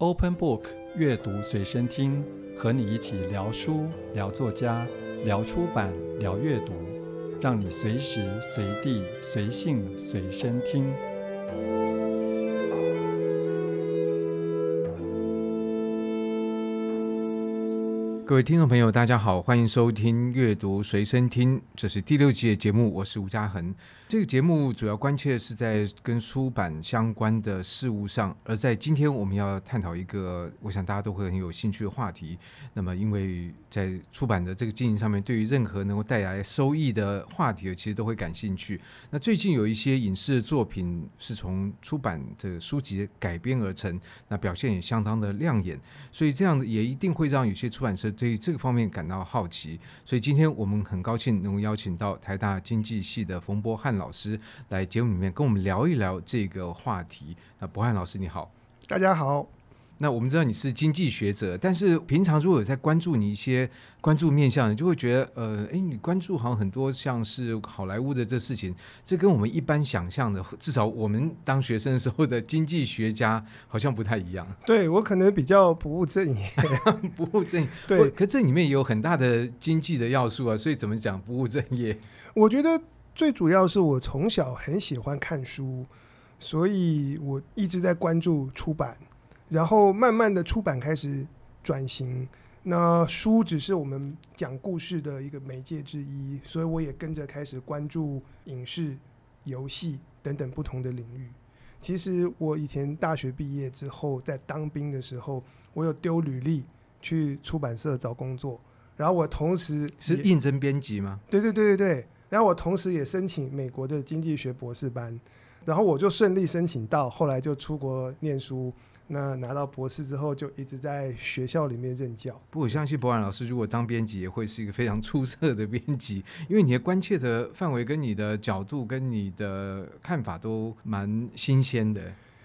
Open Book 阅读随身听，和你一起聊书、聊作家、聊出版、聊阅读，让你随时随地、随性随身听。各位听众朋友，大家好，欢迎收听《阅读随身听》，这是第六季的节目，我是吴嘉恒。这个节目主要关切的是在跟出版相关的事物上，而在今天我们要探讨一个，我想大家都会很有兴趣的话题。那么，因为在出版的这个经营上面，对于任何能够带来收益的话题，其实都会感兴趣。那最近有一些影视作品是从出版的书籍改编而成，那表现也相当的亮眼，所以这样也一定会让有些出版社。对这个方面感到好奇，所以今天我们很高兴能够邀请到台大经济系的冯博翰老师来节目里面跟我们聊一聊这个话题。那博翰老师你好，大家好。那我们知道你是经济学者，但是平常如果有在关注你一些关注面向，你就会觉得，呃，哎，你关注好像很多像是好莱坞的这事情，这跟我们一般想象的，至少我们当学生的时候的经济学家好像不太一样。对，我可能比较不务正业，不务正业。对，可这里面也有很大的经济的要素啊，所以怎么讲不务正业？我觉得最主要是我从小很喜欢看书，所以我一直在关注出版。然后慢慢的出版开始转型，那书只是我们讲故事的一个媒介之一，所以我也跟着开始关注影视、游戏等等不同的领域。其实我以前大学毕业之后，在当兵的时候，我有丢履历去出版社找工作，然后我同时是应征编辑吗？对对对对对，然后我同时也申请美国的经济学博士班，然后我就顺利申请到，后来就出国念书。那拿到博士之后，就一直在学校里面任教。不过我相信博然老师如果当编辑，也会是一个非常出色的编辑，因为你的关切的范围、跟你的角度、跟你的看法都蛮新鲜的。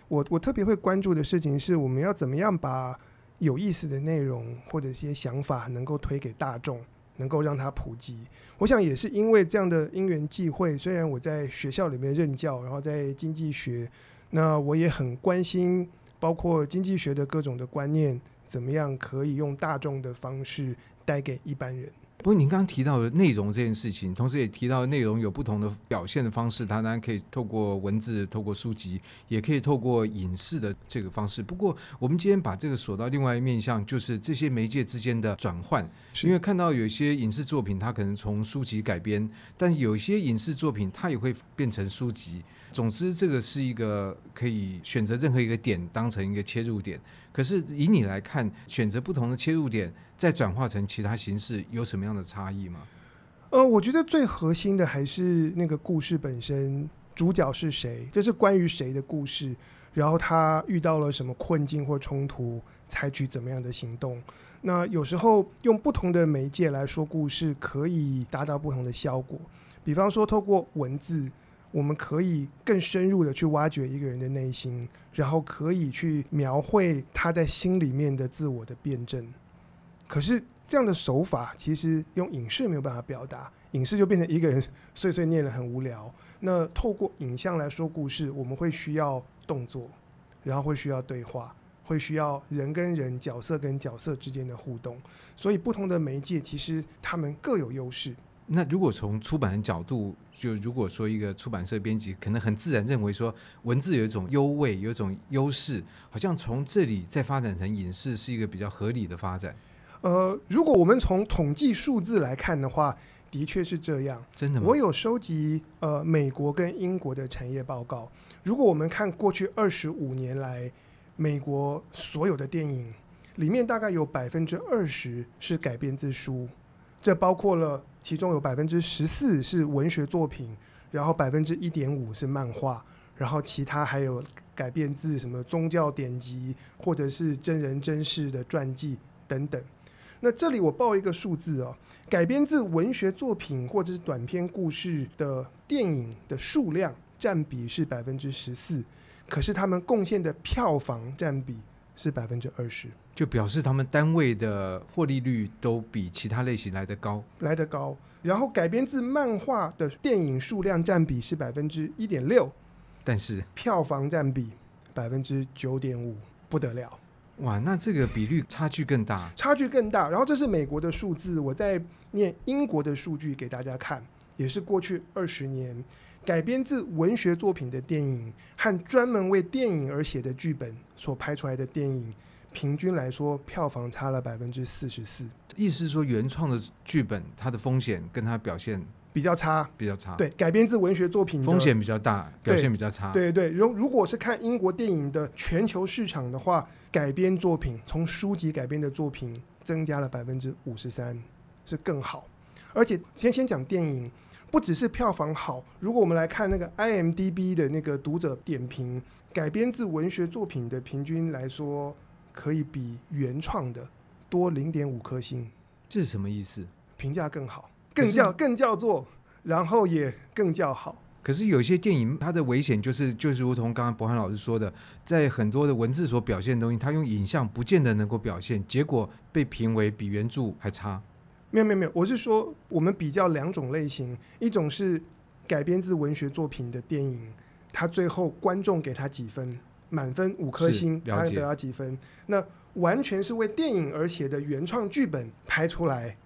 我我特别会关注的事情是，我们要怎么样把有意思的内容或者一些想法能够推给大众，能够让它普及。我想也是因为这样的因缘际会，虽然我在学校里面任教，然后在经济学，那我也很关心。包括经济学的各种的观念，怎么样可以用大众的方式带给一般人？不过您刚刚提到的内容这件事情，同时也提到内容有不同的表现的方式，它当然可以透过文字、透过书籍，也可以透过影视的这个方式。不过我们今天把这个锁到另外一面向，就是这些媒介之间的转换。因为看到有些影视作品，它可能从书籍改编，但有些影视作品它也会变成书籍。总之，这个是一个可以选择任何一个点当成一个切入点。可是以你来看，选择不同的切入点，再转化成其他形式，有什么样的差异吗？呃，我觉得最核心的还是那个故事本身，主角是谁，这是关于谁的故事，然后他遇到了什么困境或冲突，采取怎么样的行动。那有时候用不同的媒介来说故事，可以达到不同的效果。比方说，透过文字。我们可以更深入的去挖掘一个人的内心，然后可以去描绘他在心里面的自我的辩证。可是这样的手法其实用影视没有办法表达，影视就变成一个人碎碎念了，很无聊。那透过影像来说故事，我们会需要动作，然后会需要对话，会需要人跟人、角色跟角色之间的互动。所以不同的媒介其实他们各有优势。那如果从出版的角度，就如果说一个出版社编辑可能很自然认为说文字有一种优位，有一种优势，好像从这里再发展成影视是一个比较合理的发展。呃，如果我们从统计数字来看的话，的确是这样。真的吗？我有收集呃美国跟英国的产业报告。如果我们看过去二十五年来美国所有的电影里面，大概有百分之二十是改编自书。这包括了，其中有百分之十四是文学作品，然后百分之一点五是漫画，然后其他还有改编自什么宗教典籍，或者是真人真事的传记等等。那这里我报一个数字哦，改编自文学作品或者是短篇故事的电影的数量占比是百分之十四，可是他们贡献的票房占比是百分之二十。就表示他们单位的获利率都比其他类型来得高，来得高。然后改编自漫画的电影数量占比是百分之一点六，但是票房占比百分之九点五，不得了。哇，那这个比率差距更大，差距更大。然后这是美国的数字，我在念英国的数据给大家看，也是过去二十年改编自文学作品的电影和专门为电影而写的剧本所拍出来的电影，平均来说票房差了百分之四十四。意思是说，原创的剧本它的风险跟它表现比较差，比较差。对，改编自文学作品风险比较大，表现比较差。对对，如如果是看英国电影的全球市场的话，改编作品从书籍改编的作品增加了百分之五十三，是更好。而且先先讲电影，不只是票房好，如果我们来看那个 IMDB 的那个读者点评，改编自文学作品的平均来说，可以比原创的多零点五颗星。这是什么意思？评价更好。更叫更叫做，然后也更叫好。可是有些电影，它的危险就是就是如同刚刚博涵老师说的，在很多的文字所表现的东西，它用影像不见得能够表现，结果被评为比原著还差。没有没有没有，我是说我们比较两种类型，一种是改编自文学作品的电影，它最后观众给他几分，满分五颗星，它得到几分？那完全是为电影而写的原创剧本拍出来。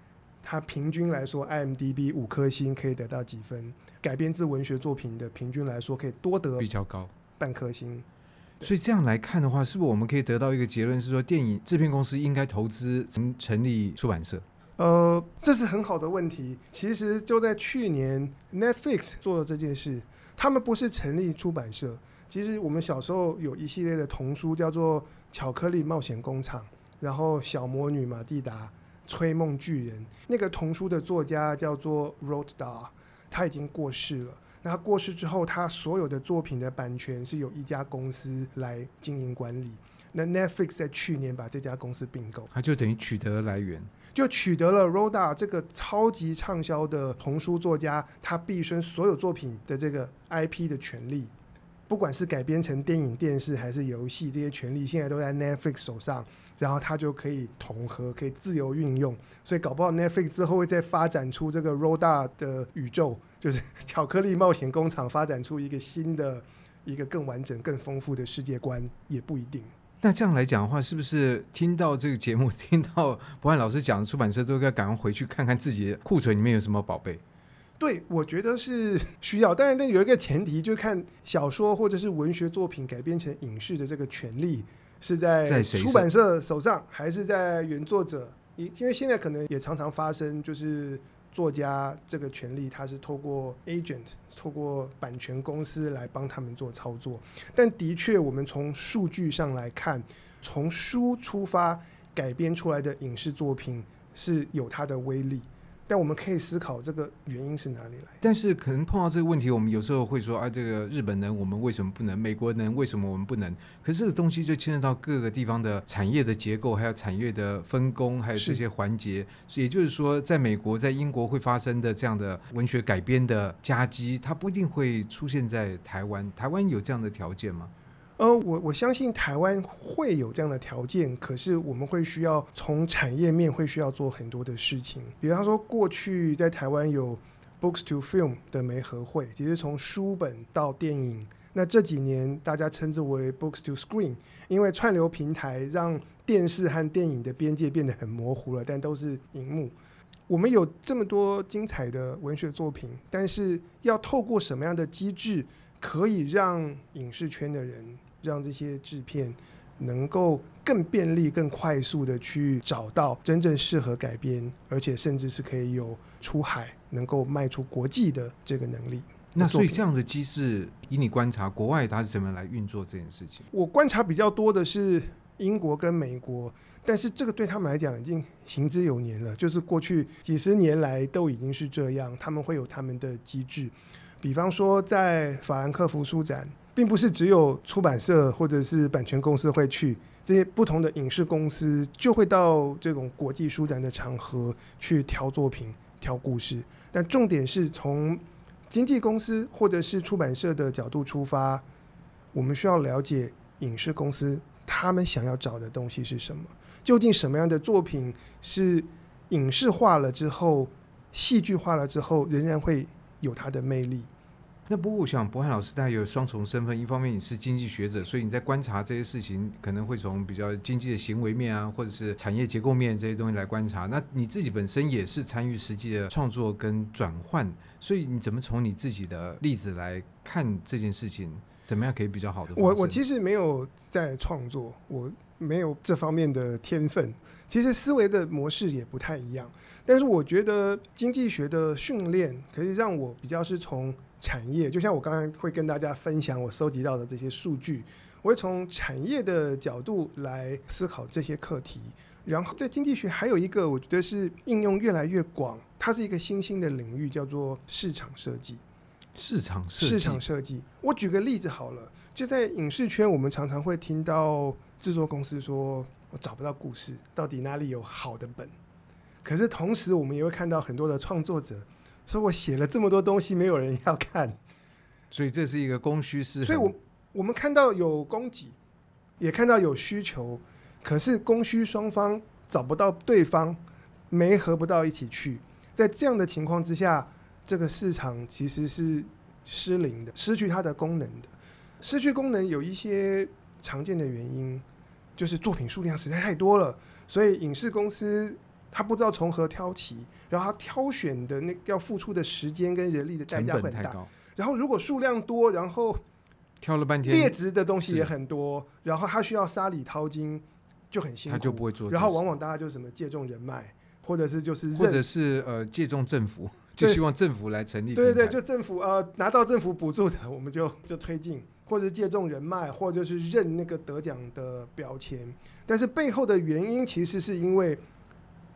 它平均来说，IMDB 五颗星可以得到几分？改编自文学作品的平均来说，可以多得比较高半颗星。所以这样来看的话，是不是我们可以得到一个结论，是说电影制片公司应该投资成成立出版社？呃，这是很好的问题。其实就在去年，Netflix 做了这件事。他们不是成立出版社。其实我们小时候有一系列的童书，叫做《巧克力冒险工厂》，然后《小魔女马蒂达》。催梦巨人那个童书的作家叫做 Dahl，他已经过世了。那他过世之后，他所有的作品的版权是由一家公司来经营管理。那 Netflix 在去年把这家公司并购，他就等于取得了来源，就取得了 Dahl 这个超级畅销的童书作家，他毕生所有作品的这个 IP 的权利，不管是改编成电影、电视还是游戏，这些权利现在都在 Netflix 手上。然后它就可以统合，可以自由运用，所以搞不好 Netflix 之后会再发展出这个 Dahl 的宇宙，就是 巧克力冒险工厂，发展出一个新的、一个更完整、更丰富的世界观，也不一定。那这样来讲的话，是不是听到这个节目，听到博翰老师讲的出版社，都应该赶快回去看看自己的库存里面有什么宝贝？对，我觉得是需要。当然，但有一个前提，就是看小说或者是文学作品改编成影视的这个权利。是在出版社手上，还是在原作者？因因为现在可能也常常发生，就是作家这个权利，他是透过 agent，透过版权公司来帮他们做操作。但的确，我们从数据上来看，从书出发改编出来的影视作品是有它的威力。但我们可以思考这个原因是哪里来？但是可能碰到这个问题，我们有时候会说啊，这个日本能，我们为什么不能？美国能，为什么我们不能？可是这个东西就牵扯到各个地方的产业的结构，还有产业的分工，还有这些环节。也就是说，在美国、在英国会发生的这样的文学改编的夹击，它不一定会出现在台湾。台湾有这样的条件吗？呃，我我相信台湾会有这样的条件，可是我们会需要从产业面会需要做很多的事情。比方说，过去在台湾有 Books to Film 的媒合会，其实从书本到电影。那这几年大家称之为 Books to Screen，因为串流平台让电视和电影的边界变得很模糊了，但都是荧幕。我们有这么多精彩的文学作品，但是要透过什么样的机制，可以让影视圈的人，让这些制片能够更便利、更快速的去找到真正适合改编，而且甚至是可以有出海、能够卖出国际的这个能力。那所以这样的机制，以你观察，国外它是怎么来运作这件事情？我观察比较多的是英国跟美国，但是这个对他们来讲已经行之有年了，就是过去几十年来都已经是这样，他们会有他们的机制。比方说，在法兰克福书展，并不是只有出版社或者是版权公司会去，这些不同的影视公司就会到这种国际书展的场合去挑作品、挑故事。但重点是从经纪公司或者是出版社的角度出发，我们需要了解影视公司他们想要找的东西是什么，究竟什么样的作品是影视化了之后、戏剧化了之后仍然会有它的魅力，那不过我想，博翰老师他有双重身份，一方面你是经济学者，所以你在观察这些事情，可能会从比较经济的行为面啊，或者是产业结构面这些东西来观察。那你自己本身也是参与实际的创作跟转换，所以你怎么从你自己的例子来看这件事情？怎么样可以比较好的？我我其实没有在创作，我没有这方面的天分。其实思维的模式也不太一样，但是我觉得经济学的训练可以让我比较是从。产业就像我刚刚会跟大家分享我收集到的这些数据，我会从产业的角度来思考这些课题。然后在经济学还有一个我觉得是应用越来越广，它是一个新兴的领域，叫做市场设计。市场设计。市场设计。我举个例子好了，就在影视圈，我们常常会听到制作公司说：“我找不到故事，到底哪里有好的本？”可是同时，我们也会看到很多的创作者。说我写了这么多东西，没有人要看，所以这是一个供需失衡。所以我我们看到有供给，也看到有需求，可是供需双方找不到对方，没合不到一起去。在这样的情况之下，这个市场其实是失灵的，失去它的功能的。失去功能有一些常见的原因，就是作品数量实在太多了，所以影视公司。他不知道从何挑起，然后他挑选的那要付出的时间跟人力的代价很大。然后如果数量多，然后挑了半天劣质的东西也很多，然后他需要沙里淘金，就很辛苦。他就不会做。然后往往大家就什么借重人脉，或者是就是或者是呃借重政府，就希望政府来成立。对对对，就政府呃拿到政府补助的，我们就就推进，或者借重人脉，或者是认那个得奖的标签。但是背后的原因其实是因为。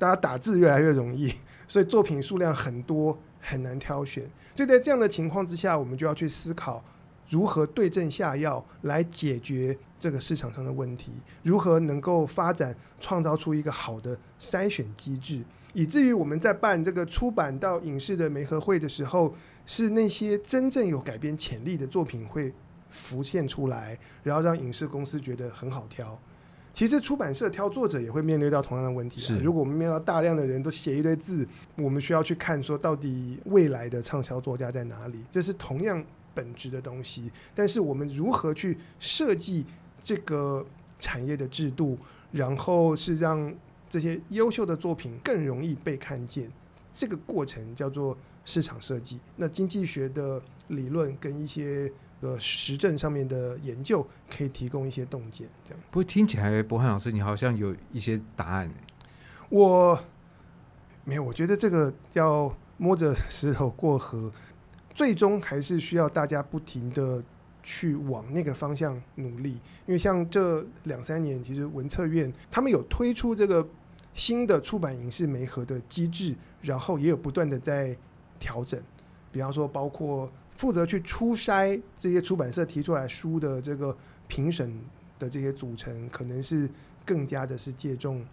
大家打字越来越容易，所以作品数量很多，很难挑选。所以在这样的情况之下，我们就要去思考如何对症下药来解决这个市场上的问题，如何能够发展创造出一个好的筛选机制，以至于我们在办这个出版到影视的媒合会的时候，是那些真正有改编潜力的作品会浮现出来，然后让影视公司觉得很好挑。其实出版社挑作者也会面对到同样的问题。是，如果我们面对到大量的人都写一堆字，我们需要去看说到底未来的畅销作家在哪里？这是同样本质的东西。但是我们如何去设计这个产业的制度，然后是让这些优秀的作品更容易被看见？这个过程叫做市场设计。那经济学的理论跟一些。个实证上面的研究可以提供一些洞见，这样。不过听起来，博翰老师，你好像有一些答案。我没有，我觉得这个要摸着石头过河，最终还是需要大家不停的去往那个方向努力。因为像这两三年，其实文策院他们有推出这个新的出版影视媒合的机制，然后也有不断的在调整，比方说包括。负责去初筛这些出版社提出来书的这个评审的这些组成，可能是更加的是借重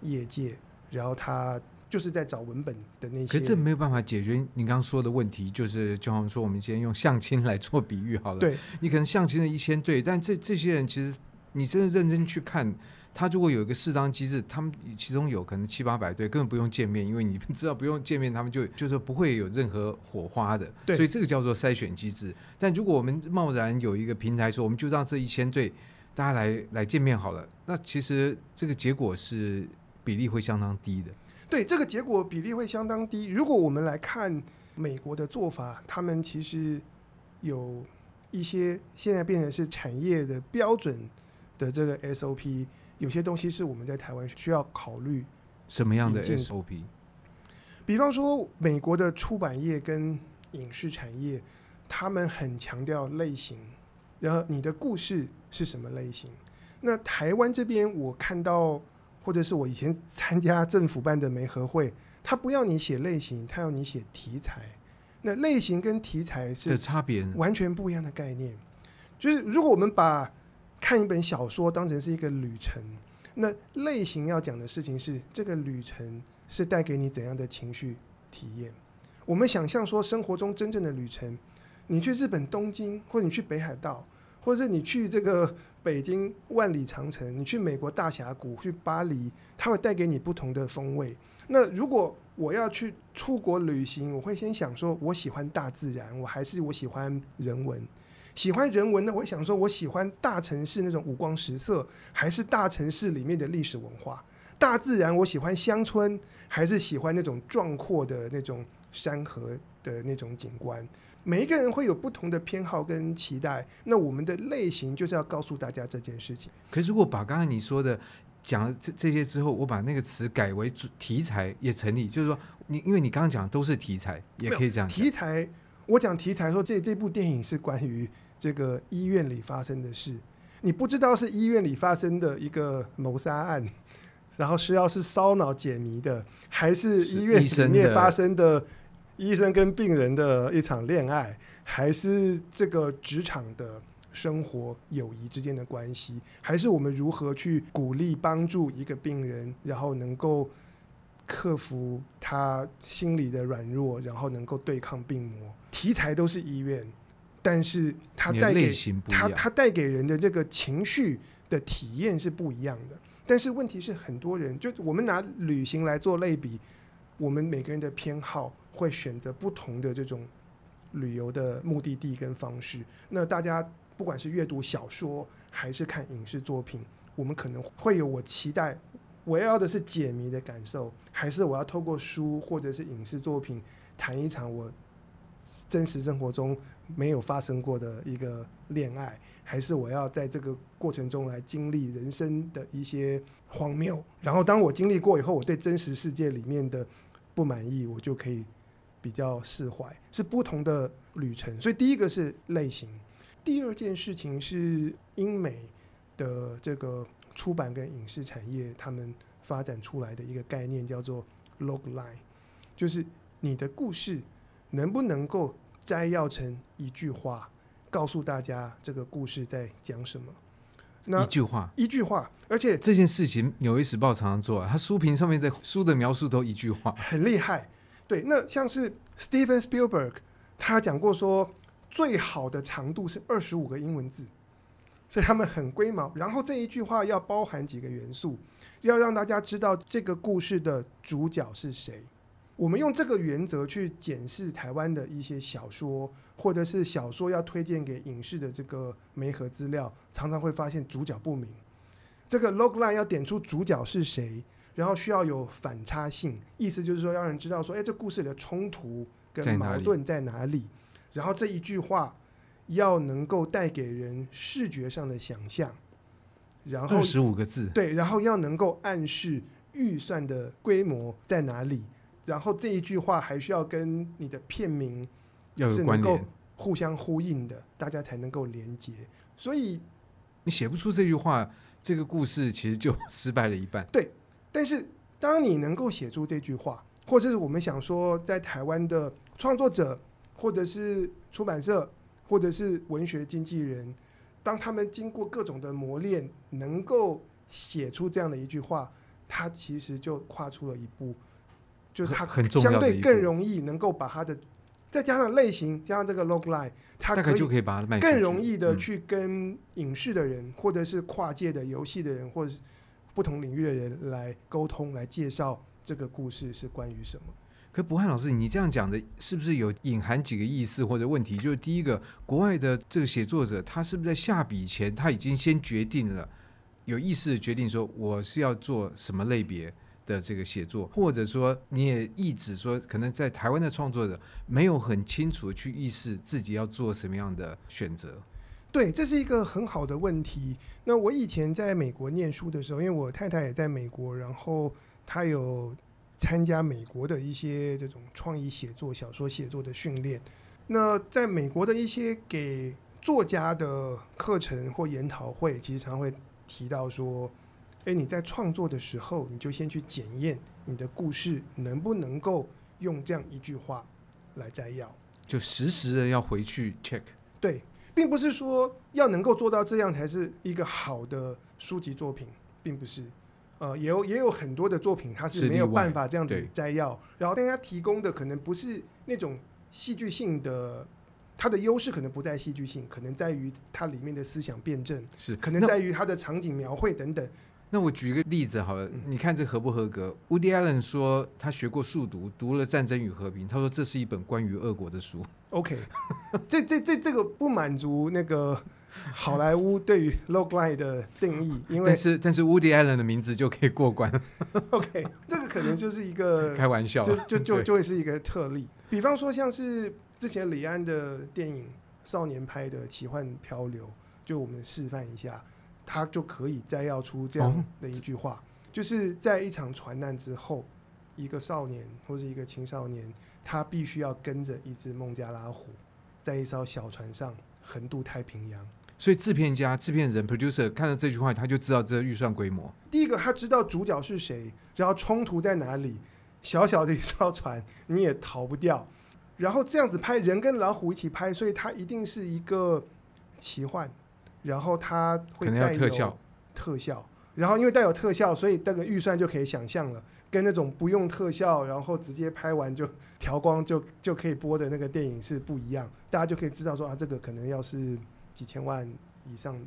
业界，然后他就是在找文本的那些。可是这没有办法解决你刚刚说的问题，就是就好像说我们今天用相亲来做比喻好了。对，你可能相亲了一千对，但这这些人其实你真的认真去看。他如果有一个适当机制，他们其中有可能七八百对根本不用见面，因为你们 知道不用见面，他们就就是不会有任何火花的。对，所以这个叫做筛选机制。但如果我们贸然有一个平台说，我们就让这一千对大家来来见面好了，那其实这个结果是比例会相当低的。对，这个结果比例会相当低。如果我们来看美国的做法，他们其实有一些现在变成是产业的标准的这个 SOP。有些东西是我们在台湾需要考虑什么样的 SOP？比方说，美国的出版业跟影视产业，他们很强调类型，然后你的故事是什么类型？那台湾这边，我看到或者是我以前参加政府办的媒合会，他不要你写类型，他要你写题材。那类型跟题材是差别，完全不一样的概念。就是如果我们把看一本小说当成是一个旅程，那类型要讲的事情是这个旅程是带给你怎样的情绪体验？我们想象说生活中真正的旅程，你去日本东京，或者你去北海道，或者是你去这个北京万里长城，你去美国大峡谷，去巴黎，它会带给你不同的风味。那如果我要去出国旅行，我会先想说，我喜欢大自然，我还是我喜欢人文？喜欢人文呢，我想说，我喜欢大城市那种五光十色，还是大城市里面的历史文化？大自然，我喜欢乡村，还是喜欢那种壮阔的那种山河的那种景观？每一个人会有不同的偏好跟期待。那我们的类型就是要告诉大家这件事情。可是如果把刚才你说的讲了这这些之后，我把那个词改为主题材也成立，就是说你因为你刚刚讲的都是题材，也可以这样。题材，我讲题材说这这部电影是关于这个医院里发生的事，你不知道是医院里发生的一个谋杀案。然后是要是烧脑解谜的，还是医院里面发生的医生跟病人的一场恋爱，还是这个职场的生活友谊之间的关系，还是我们如何去鼓励帮助一个病人，然后能够克服他心理的软弱，然后能够对抗病魔。题材都是医院，但是它带给它它带给人的这个情绪的体验是不一样的。但是问题是，很多人就我们拿旅行来做类比，我们每个人的偏好会选择不同的这种旅游的目的地跟方式。那大家不管是阅读小说还是看影视作品，我们可能会有我期待我要的是解谜的感受，还是我要透过书或者是影视作品谈一场我真实生活中没有发生过的一个恋爱，还是我要在这个过程中来经历人生的一些荒谬，然后当我经历过以后，我对真实世界里面的不满意，我就可以比较释怀，是不同的旅程。所以第一个是类型，第二件事情是英美的这个出版跟影视产业他们发展出来的一个概念，叫做 logline，就是你的故事能不能够摘要成一句话，告诉大家这个故事在讲什么。那一句话，一句话，而且这件事情《纽约时报》常常做啊，他书评上面的书的描述都一句话，很厉害。对，那像是 Steven Spielberg，他讲过说，最好的长度是二十五个英文字，所以他们很龟毛。然后这一句话要包含几个元素，要让大家知道这个故事的主角是谁。我们用这个原则去检视台湾的一些小说，或者是小说要推荐给影视的这个媒合资料，常常会发现主角不明。这个 logline 要点出主角是谁，然后需要有反差性，意思就是说让人知道说，哎，这故事里的冲突跟矛盾在哪里。然后这一句话要能够带给人视觉上的想象。然后十五个字，对，然后要能够暗示预算的规模在哪里。然后这一句话还需要跟你的片名是能够互相呼应的，大家才能够连接。所以你写不出这句话，这个故事其实就失败了一半。对，但是当你能够写出这句话，或者是我们想说，在台湾的创作者，或者是出版社，或者是文学经纪人，当他们经过各种的磨练，能够写出这样的一句话，他其实就跨出了一步。就是它很相对更容易能够把它的，再加上类型，加上这个 logline，它可以把它卖更容易的去跟影视的人，或者是跨界的游戏的人，或者是不同领域的人来沟通，来介绍这个故事是关于什么。可柏翰老师，你这样讲的是不是有隐含几个意思或者问题？就是第一个，国外的这个写作者，他是不是在下笔前他已经先决定了，有意识的决定说我是要做什么类别？的这个写作，或者说你也意指说，可能在台湾的创作者没有很清楚去意识自己要做什么样的选择。对，这是一个很好的问题。那我以前在美国念书的时候，因为我太太也在美国，然后她有参加美国的一些这种创意写作、小说写作的训练。那在美国的一些给作家的课程或研讨会，其实常会提到说。诶，你在创作的时候，你就先去检验你的故事能不能够用这样一句话来摘要，就实时的要回去 check。对，并不是说要能够做到这样才是一个好的书籍作品，并不是。呃，也有也有很多的作品，它是没有办法这样子摘要，然后大家提供的可能不是那种戏剧性的它的优势可能不在戏剧性，可能在于它里面的思想辩证，是可能在于它的场景描绘等等。那我举一个例子好了，你看这合不合格？Woody Allen 说他学过数独，读了《战争与和平》，他说这是一本关于俄国的书。OK，这这这这个不满足那个好莱坞对于 logline 的定义，因为但是但是 Woody Allen 的名字就可以过关。OK，这个可能就是一个 开玩笑，就就就就会是一个特例。比方说像是之前李安的电影《少年拍的奇幻漂流》，就我们示范一下。他就可以摘要出这样的一句话，就是在一场船难之后，一个少年或者一个青少年，他必须要跟着一只孟加拉虎，在一艘小船上横渡太平洋。所以制片家、制片人 （producer） 看到这句话，他就知道这个预算规模。第一个，他知道主角是谁，然后冲突在哪里。小小的一艘船，你也逃不掉。然后这样子拍，人跟老虎一起拍，所以它一定是一个奇幻。然后它会带有特效，特效，然后因为带有特效，所以那个预算就可以想象了，跟那种不用特效，然后直接拍完就调光就就可以播的那个电影是不一样。大家就可以知道说啊，这个可能要是几千万以上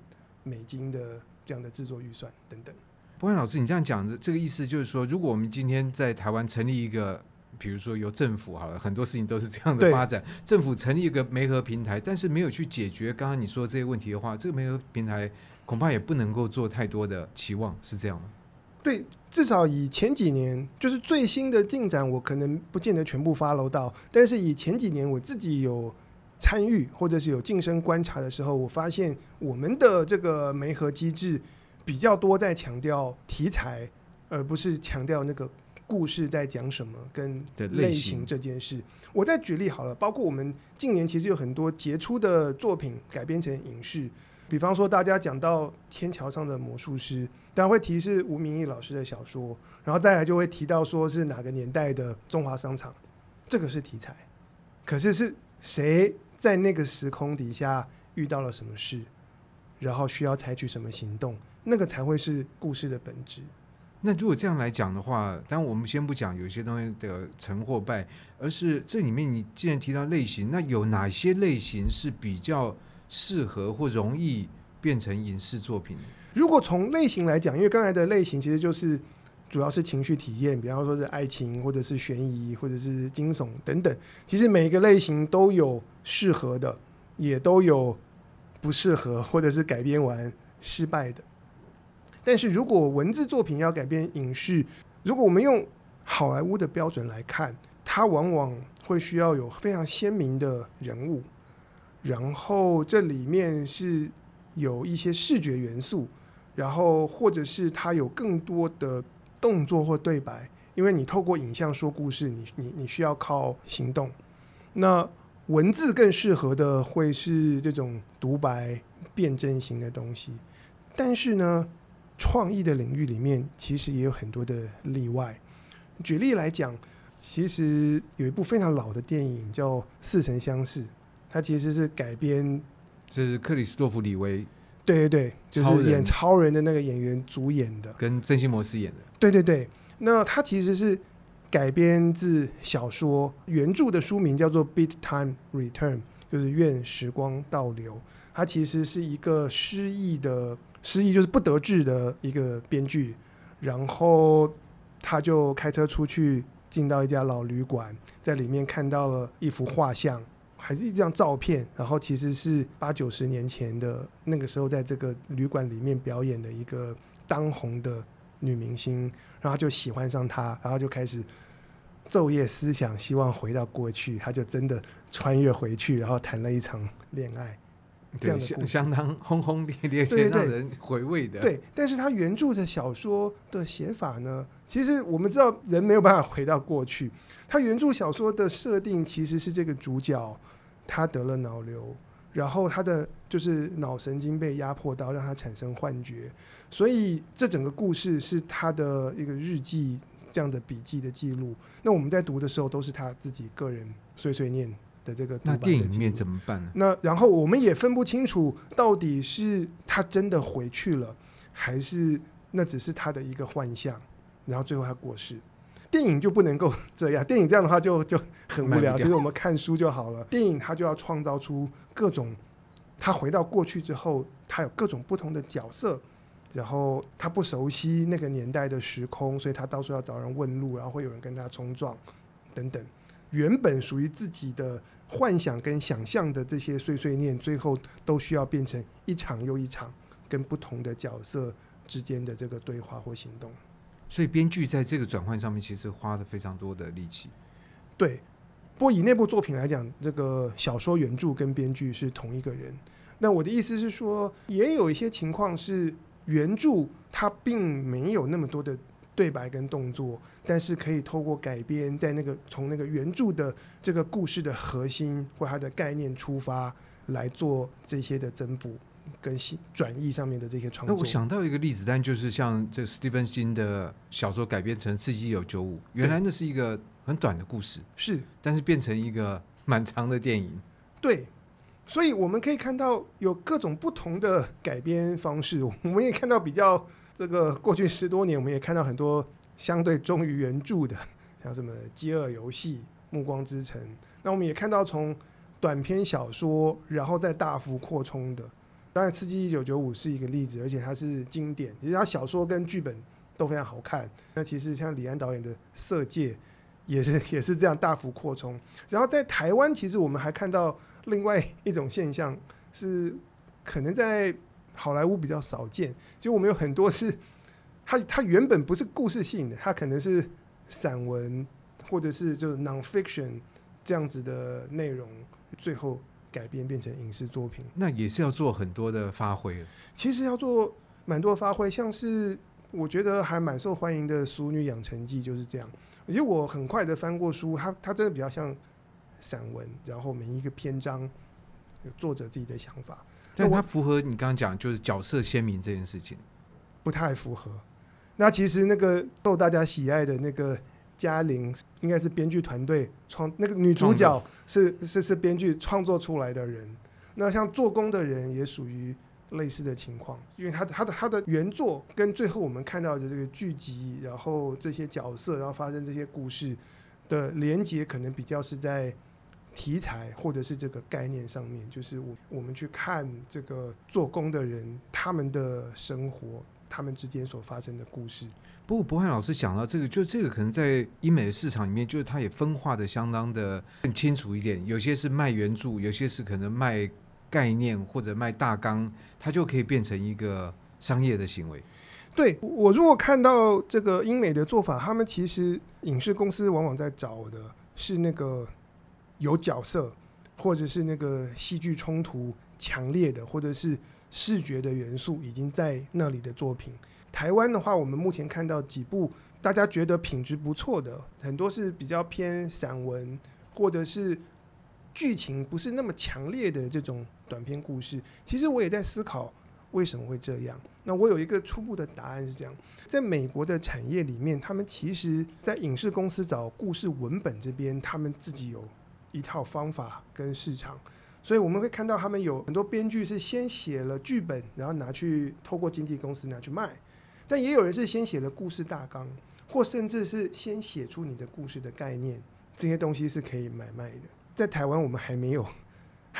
美金的这样的制作预算等等。波汉老师，你这样讲的这个意思就是说，如果我们今天在台湾成立一个。比如说，由政府好了，很多事情都是这样的发展。政府成立一个媒合平台，但是没有去解决刚刚你说的这些问题的话，这个媒合平台恐怕也不能够做太多的期望，是这样吗？对，至少以前几年，就是最新的进展，我可能不见得全部 follow 到，但是以前几年我自己有参与或者是有近身观察的时候，我发现我们的这个媒合机制比较多在强调题材，而不是强调那个。故事在讲什么？跟类型这件事，我再举例好了。包括我们近年其实有很多杰出的作品改编成影视，比方说大家讲到《天桥上的魔术师》，大家会提是吴明义老师的小说，然后再来就会提到说是哪个年代的中华商场，这个是题材。可是是谁在那个时空底下遇到了什么事，然后需要采取什么行动，那个才会是故事的本质。那如果这样来讲的话，当然我们先不讲有些东西的成或败，而是这里面你既然提到类型，那有哪些类型是比较适合或容易变成影视作品？如果从类型来讲，因为刚才的类型其实就是主要是情绪体验，比方说是爱情，或者是悬疑，或者是惊悚等等。其实每一个类型都有适合的，也都有不适合，或者是改编完失败的。但是如果文字作品要改编影视，如果我们用好莱坞的标准来看，它往往会需要有非常鲜明的人物，然后这里面是有一些视觉元素，然后或者是它有更多的动作或对白，因为你透过影像说故事，你你你需要靠行动。那文字更适合的会是这种独白辩证型的东西，但是呢，创意的领域里面，其实也有很多的例外。举例来讲，其实有一部非常老的电影叫《似曾相识》，它其实是改编，这是克里斯多弗李维，对对对，就是演超人的那个演员主演的，跟珍西摩斯演的。对对对，那它其实是改编自小说，原著的书名叫做《Beat Time Return》，就是愿时光倒流。它其实是一个失意的。失忆就是不得志的一个编剧，然后他就开车出去，进到一家老旅馆，在里面看到了一幅画像，还是一张照片，然后其实是八九十年前的那个时候，在这个旅馆里面表演的一个当红的女明星，然后他就喜欢上她，然后就开始昼夜思想，希望回到过去，他就真的穿越回去，然后谈了一场恋爱。这样的故事相当轰轰烈烈，对让人回味的。对，但是他原著的小说的写法呢？其实我们知道人没有办法回到过去。他原著小说的设定其实是这个主角他得了脑瘤，然后他的就是脑神经被压迫到，让他产生幻觉。所以这整个故事是他的一个日记这样的笔记的记录。那我们在读的时候都是他自己个人碎碎念。的这个那电影里面怎么办呢？那然后我们也分不清楚到底是他真的回去了，还是那只是他的一个幻象，然后最后他过世。电影就不能够这样，电影这样的话就 就很无聊。其实我们看书就好了，电影它就要创造出各种，他回到过去之后，他有各种不同的角色，然后他不熟悉那个年代的时空，所以他到处要找人问路，然后会有人跟他冲撞等等。原本属于自己的幻想跟想象的这些碎碎念，最后都需要变成一场又一场跟不同的角色之间的这个对话或行动。所以编剧在这个转换上面其实花了非常多的力气。对，不过以那部作品来讲，这个小说原著跟编剧是同一个人。那我的意思是说，也有一些情况是原著它并没有那么多的。对白跟动作，但是可以透过改编，在那个从那个原著的这个故事的核心或它的概念出发来做这些的增补跟新转译上面的这些创作。那我想到一个例子，但就是像这个史蒂芬金的小说改编成《刺激一九九五》，原来那是一个很短的故事，是，但是变成一个蛮长的电影。对，所以我们可以看到有各种不同的改编方式，我们也看到比较。这个过去十多年，我们也看到很多相对忠于原著的，像什么《饥饿游戏》《暮光之城》。那我们也看到从短篇小说，然后再大幅扩充的。当然，《刺激一九九五》是一个例子，而且它是经典。其实它小说跟剧本都非常好看。那其实像李安导演的《色戒》也是也是这样大幅扩充。然后在台湾，其实我们还看到另外一种现象，是可能在。好莱坞比较少见，就我们有很多是，它它原本不是故事性的，它可能是散文或者是就是 nonfiction 这样子的内容，最后改编变成影视作品。那也是要做很多的发挥。其实要做蛮多发挥，像是我觉得还蛮受欢迎的《俗女养成记》就是这样。而且我很快的翻过书，它它真的比较像散文，然后每一个篇章有作者自己的想法。但它符合你刚刚讲，就是角色鲜明这件事情，不太符合。那其实那个受大家喜爱的那个嘉玲，应该是编剧团队创那个女主角是是是编剧创作出来的人。那像做工的人也属于类似的情况，因为他的他的他的原作跟最后我们看到的这个剧集，然后这些角色，然后发生这些故事的连接，可能比较是在。题材或者是这个概念上面，就是我我们去看这个做工的人，他们的生活，他们之间所发生的故事。不过博翰老师讲到这个，就这个可能在英美的市场里面，就是它也分化的相当的更清楚一点。有些是卖原著，有些是可能卖概念或者卖大纲，它就可以变成一个商业的行为。对，我如果看到这个英美的做法，他们其实影视公司往往在找的是那个。有角色，或者是那个戏剧冲突强烈的，或者是视觉的元素已经在那里的作品。台湾的话，我们目前看到几部大家觉得品质不错的，很多是比较偏散文，或者是剧情不是那么强烈的这种短篇故事。其实我也在思考为什么会这样。那我有一个初步的答案是这样：在美国的产业里面，他们其实在影视公司找故事文本这边，他们自己有。一套方法跟市场，所以我们会看到他们有很多编剧是先写了剧本，然后拿去透过经纪公司拿去卖，但也有人是先写了故事大纲，或甚至是先写出你的故事的概念，这些东西是可以买卖的。在台湾我们还没有，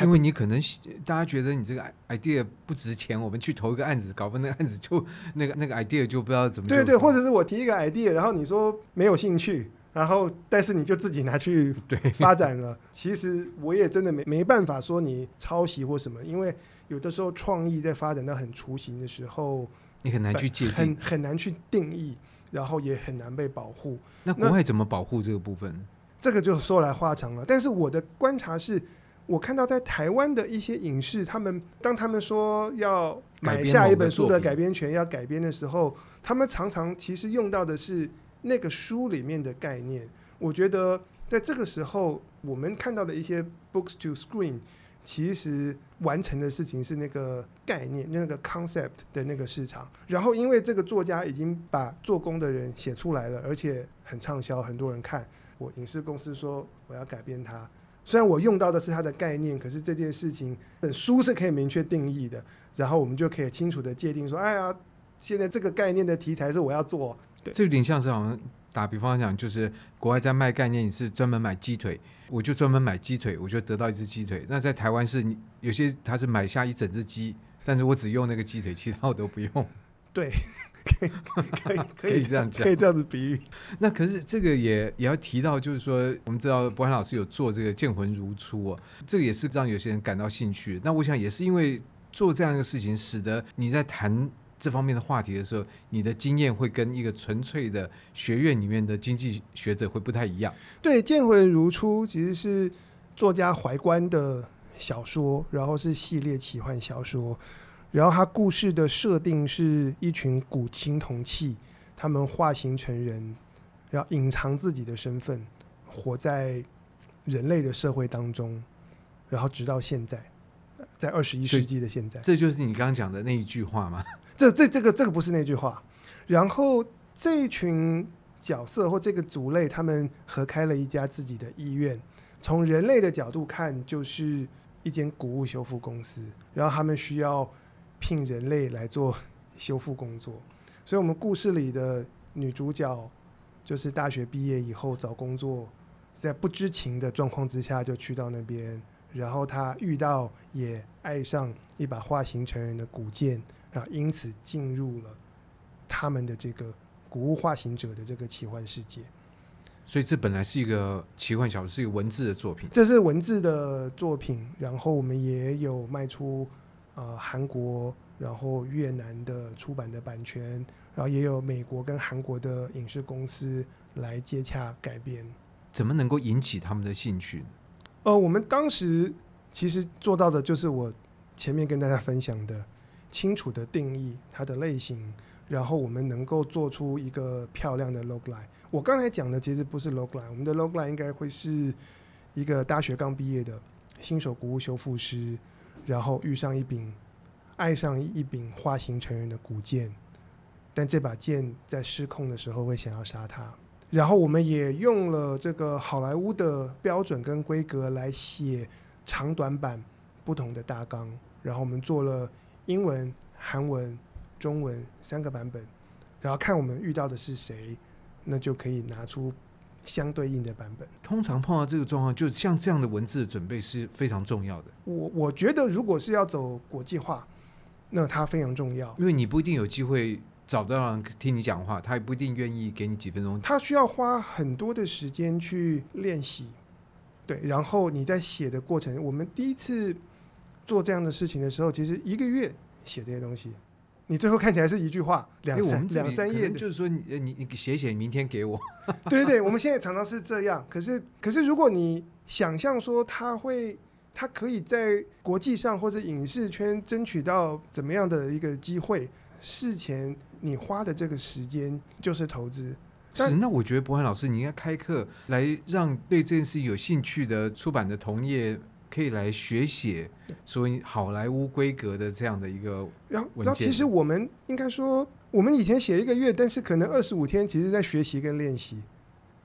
因为你可能大家觉得你这个 idea 不值钱，我们去投一个案子，搞不那个案子就那个那个 idea 就不知道怎么对对，或者是我提一个 idea，然后你说没有兴趣。然后，但是你就自己拿去 发展了。其实我也真的没没办法说你抄袭或什么，因为有的时候创意在发展到很雏形的时候，你很难去界定，很很难去定义，然后也很难被保护。那国外怎么保护这个部分？这个就说来话长了。但是我的观察是，我看到在台湾的一些影视，他们当他们说要买下一本书的改编权要改编的时候，他们常常其实用到的是。那个书里面的概念，我觉得在这个时候，我们看到的一些 books to screen，其实完成的事情是那个概念，那个 concept 的那个市场。然后，因为这个作家已经把做工的人写出来了，而且很畅销，很多人看。我影视公司说我要改编它，虽然我用到的是它的概念，可是这件事情本书是可以明确定义的，然后我们就可以清楚的界定说，哎呀，现在这个概念的题材是我要做。这有点像是好像打比方讲，就是国外在卖概念，你是专门买鸡腿，我就专门买鸡腿，我就得到一只鸡腿。那在台湾是你有些他是买下一整只鸡，但是我只用那个鸡腿，其他我都不用。对，可以可以可以这样讲，可以这样子比喻。那可是这个也也要提到，就是说我们知道博涵老师有做这个剑魂如初哦，这个也是让有些人感到兴趣。那我想也是因为做这样一个事情，使得你在谈。这方面的话题的时候，你的经验会跟一个纯粹的学院里面的经济学者会不太一样。对，见魂如初其实是作家怀观的小说，然后是系列奇幻小说，然后它故事的设定是一群古青铜器，他们化形成人，然后隐藏自己的身份，活在人类的社会当中，然后直到现在，在二十一世纪的现在，这就是你刚刚讲的那一句话吗？这这这个这个不是那句话，然后这群角色或这个族类，他们合开了一家自己的医院。从人类的角度看，就是一间古物修复公司，然后他们需要聘人类来做修复工作。所以，我们故事里的女主角就是大学毕业以后找工作，在不知情的状况之下就去到那边，然后她遇到也爱上一把化形成人的古剑。啊，因此进入了他们的这个古物化形者的这个奇幻世界。所以这本来是一个奇幻小说，是一个文字的作品。这是文字的作品，然后我们也有卖出呃韩国，然后越南的出版的版权，然后也有美国跟韩国的影视公司来接洽改编。怎么能够引起他们的兴趣？呃，我们当时其实做到的就是我前面跟大家分享的。清楚的定义它的类型，然后我们能够做出一个漂亮的 logline。我刚才讲的其实不是 logline，我们的 logline 应该会是一个大学刚毕业的新手古物修复师，然后遇上一柄，爱上一柄化形成人的古剑，但这把剑在失控的时候会想要杀他。然后我们也用了这个好莱坞的标准跟规格来写长短版不同的大纲，然后我们做了。英文、韩文、中文三个版本，然后看我们遇到的是谁，那就可以拿出相对应的版本。通常碰到这个状况，就像这样的文字的准备是非常重要的。我我觉得，如果是要走国际化，那它非常重要，因为你不一定有机会找到人听你讲话，他也不一定愿意给你几分钟。他需要花很多的时间去练习，对，然后你在写的过程，我们第一次。做这样的事情的时候，其实一个月写这些东西，你最后看起来是一句话，两三两三页，就是说你你你写写，明天给我。对对对，我们现在常常是这样。可是可是，如果你想象说他会，他可以在国际上或者影视圈争取到怎么样的一个机会，事前你花的这个时间就是投资。是，那我觉得博翰老师，你应该开课来让对这件事有兴趣的出版的同业。可以来学写所谓好莱坞规格的这样的一个，然后，然后其实我们应该说，我们以前写一个月，但是可能二十五天，其实在学习跟练习，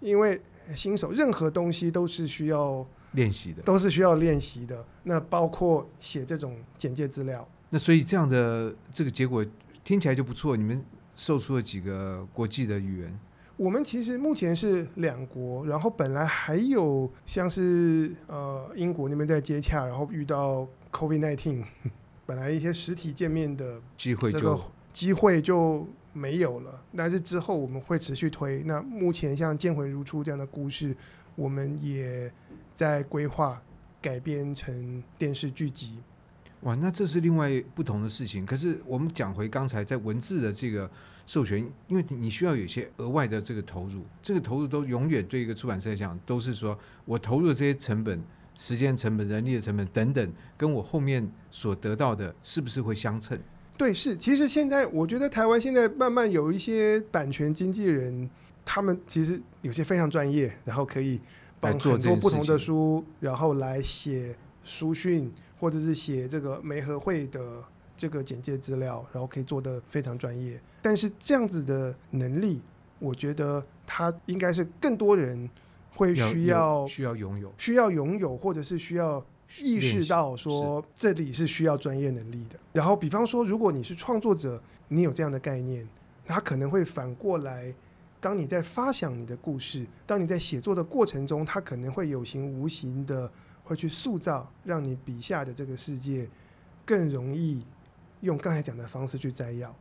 因为新手任何东西都是需要练习的，都是需要练习的。那包括写这种简介资料，那所以这样的这个结果听起来就不错。你们售出了几个国际的语言？我们其实目前是两国，然后本来还有像是呃英国那边在接洽，然后遇到 COVID-19，本来一些实体见面的机会就机会就没有了。但是之后我们会持续推。那目前像《剑魂如初》这样的故事，我们也在规划改编成电视剧集。哇，那这是另外不同的事情。可是我们讲回刚才在文字的这个。授权，因为你需要有些额外的这个投入，这个投入都永远对一个出版社来讲，都是说我投入的这些成本、时间成本、人力的成本等等，跟我后面所得到的是不是会相称？对，是。其实现在我觉得台湾现在慢慢有一些版权经纪人，他们其实有些非常专业，然后可以帮很多不同的书，然后来写书讯，或者是写这个媒合会的。这个简介资料，然后可以做得非常专业。但是这样子的能力，我觉得他应该是更多人会需要需要拥有，需要拥有，或者是需要意识到说这里是需要专业能力的。然后，比方说，如果你是创作者，你有这样的概念，他可能会反过来当你在发想你的故事，当你在写作的过程中，它可能会有形无形的会去塑造，让你笔下的这个世界更容易用刚才讲的方式去摘要。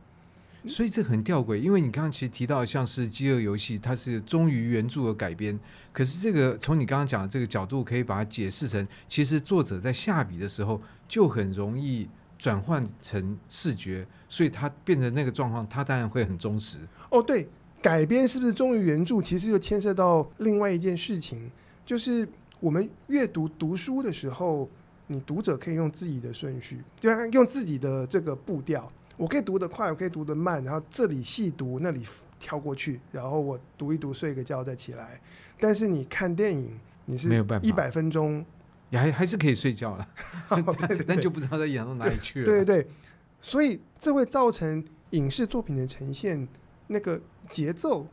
所以这很吊诡，因为你刚刚其实提到像是《饥饿游戏》，它是忠于原著的改编，可是这个从你刚刚讲的这个角度，可以把它解释成，其实作者在下笔的时候就很容易转换成视觉，所以它变成那个状况，它当然会很忠实。哦，对，改编是不是忠于原著，其实就牵涉到另外一件事情，就是我们阅读读书的时候，你读者可以用自己的顺序，就用自己的这个步调。我可以读得快，我可以读得慢，然后这里细读，那里跳过去，然后我读一读，睡个觉再起来。但是你看电影，你是没有办法，一百分钟，你还还是可以睡觉了，那 就不知道在演到哪里去了。对对对，所以这会造成影视作品的呈现，那个节奏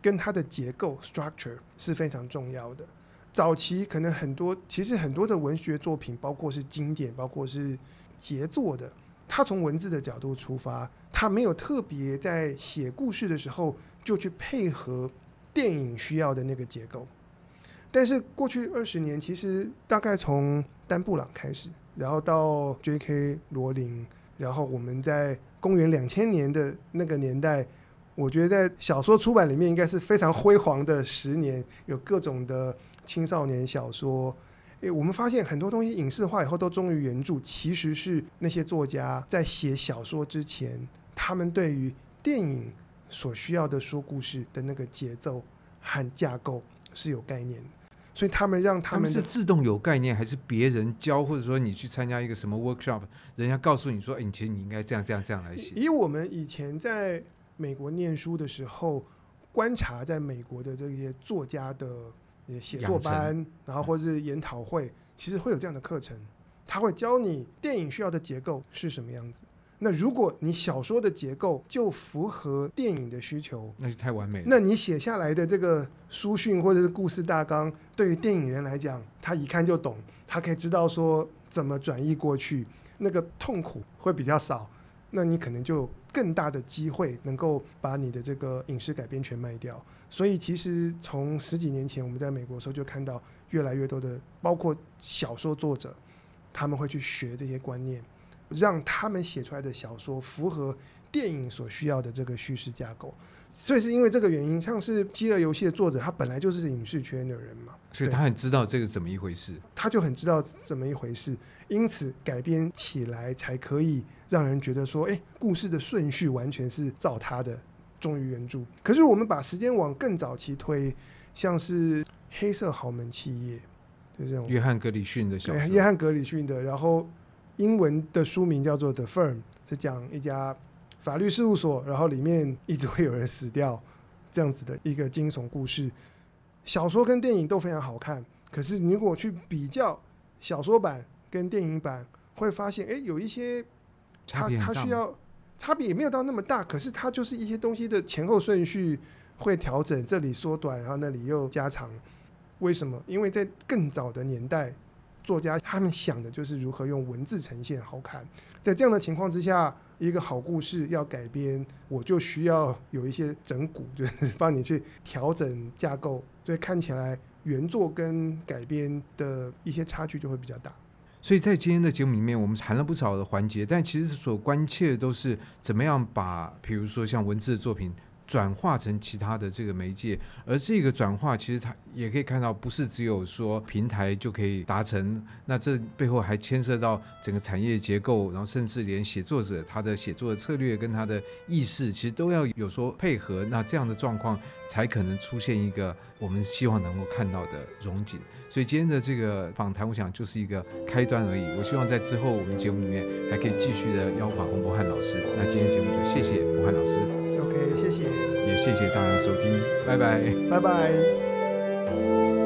跟它的结构 （structure） 是非常重要的。早期可能很多，其实很多的文学作品，包括是经典，包括是杰作的。他从文字的角度出发，他没有特别在写故事的时候就去配合电影需要的那个结构。但是过去二十年，其实大概从丹布朗开始，然后到 J.K. 罗琳，然后我们在公元两千年的那个年代，我觉得在小说出版里面应该是非常辉煌的十年，有各种的青少年小说。诶，我们发现很多东西影视化以后都忠于原著，其实是那些作家在写小说之前，他们对于电影所需要的说故事的那个节奏和架构是有概念的，所以他们让他们，他们是自动有概念，还是别人教，或者说你去参加一个什么 workshop，人家告诉你说，哎，你其实你应该这样这样这样来写。以我们以前在美国念书的时候，观察在美国的这些作家的。写作班，然后或者是研讨会，其实会有这样的课程，他会教你电影需要的结构是什么样子。那如果你小说的结构就符合电影的需求，那就太完美了。那你写下来的这个书讯或者是故事大纲，对于电影人来讲，他一看就懂，他可以知道说怎么转译过去，那个痛苦会比较少。那你可能就更大的机会能够把你的这个影视改编权卖掉。所以其实从十几年前我们在美国的时候就看到越来越多的，包括小说作者，他们会去学这些观念，让他们写出来的小说符合电影所需要的这个叙事架构。所以是因为这个原因，像是《饥饿游戏》的作者，他本来就是影视圈的人嘛，所以他很知道这个怎么一回事，他就很知道怎么一回事，因此改编起来才可以让人觉得说，哎，故事的顺序完全是照他的忠于原著。可是我们把时间往更早期推，像是《黑色豪门企业》，就这种约翰格里逊的小说，约翰格里逊的，然后英文的书名叫做《The Firm》，是讲一家。法律事务所，然后里面一直会有人死掉，这样子的一个惊悚故事。小说跟电影都非常好看，可是你如果去比较小说版跟电影版，会发现，哎，有一些它它需要差别也没有到那么大，可是它就是一些东西的前后顺序会调整，这里缩短，然后那里又加长。为什么？因为在更早的年代，作家他们想的就是如何用文字呈现好看。在这样的情况之下，一个好故事要改编，我就需要有一些整蛊，就是 帮你去调整架构，所以看起来原作跟改编的一些差距就会比较大。所以在今天的节目里面，我们谈了不少的环节，但其实所关切的都是怎么样把，比如说像文字的作品。转化成其他的这个媒介，而这个转化其实它也可以看到，不是只有说平台就可以达成，那这背后还牵涉到整个产业结构，然后甚至连写作者他的写作的策略跟他的意识，其实都要有所配合，那这样的状况才可能出现一个我们希望能够看到的融景。所以今天的这个访谈，我想就是一个开端而已。我希望在之后我们节目里面还可以继续的邀访洪博翰老师。那今天节目就谢谢博翰老师。谢谢，也谢谢大家收听，拜拜，拜拜。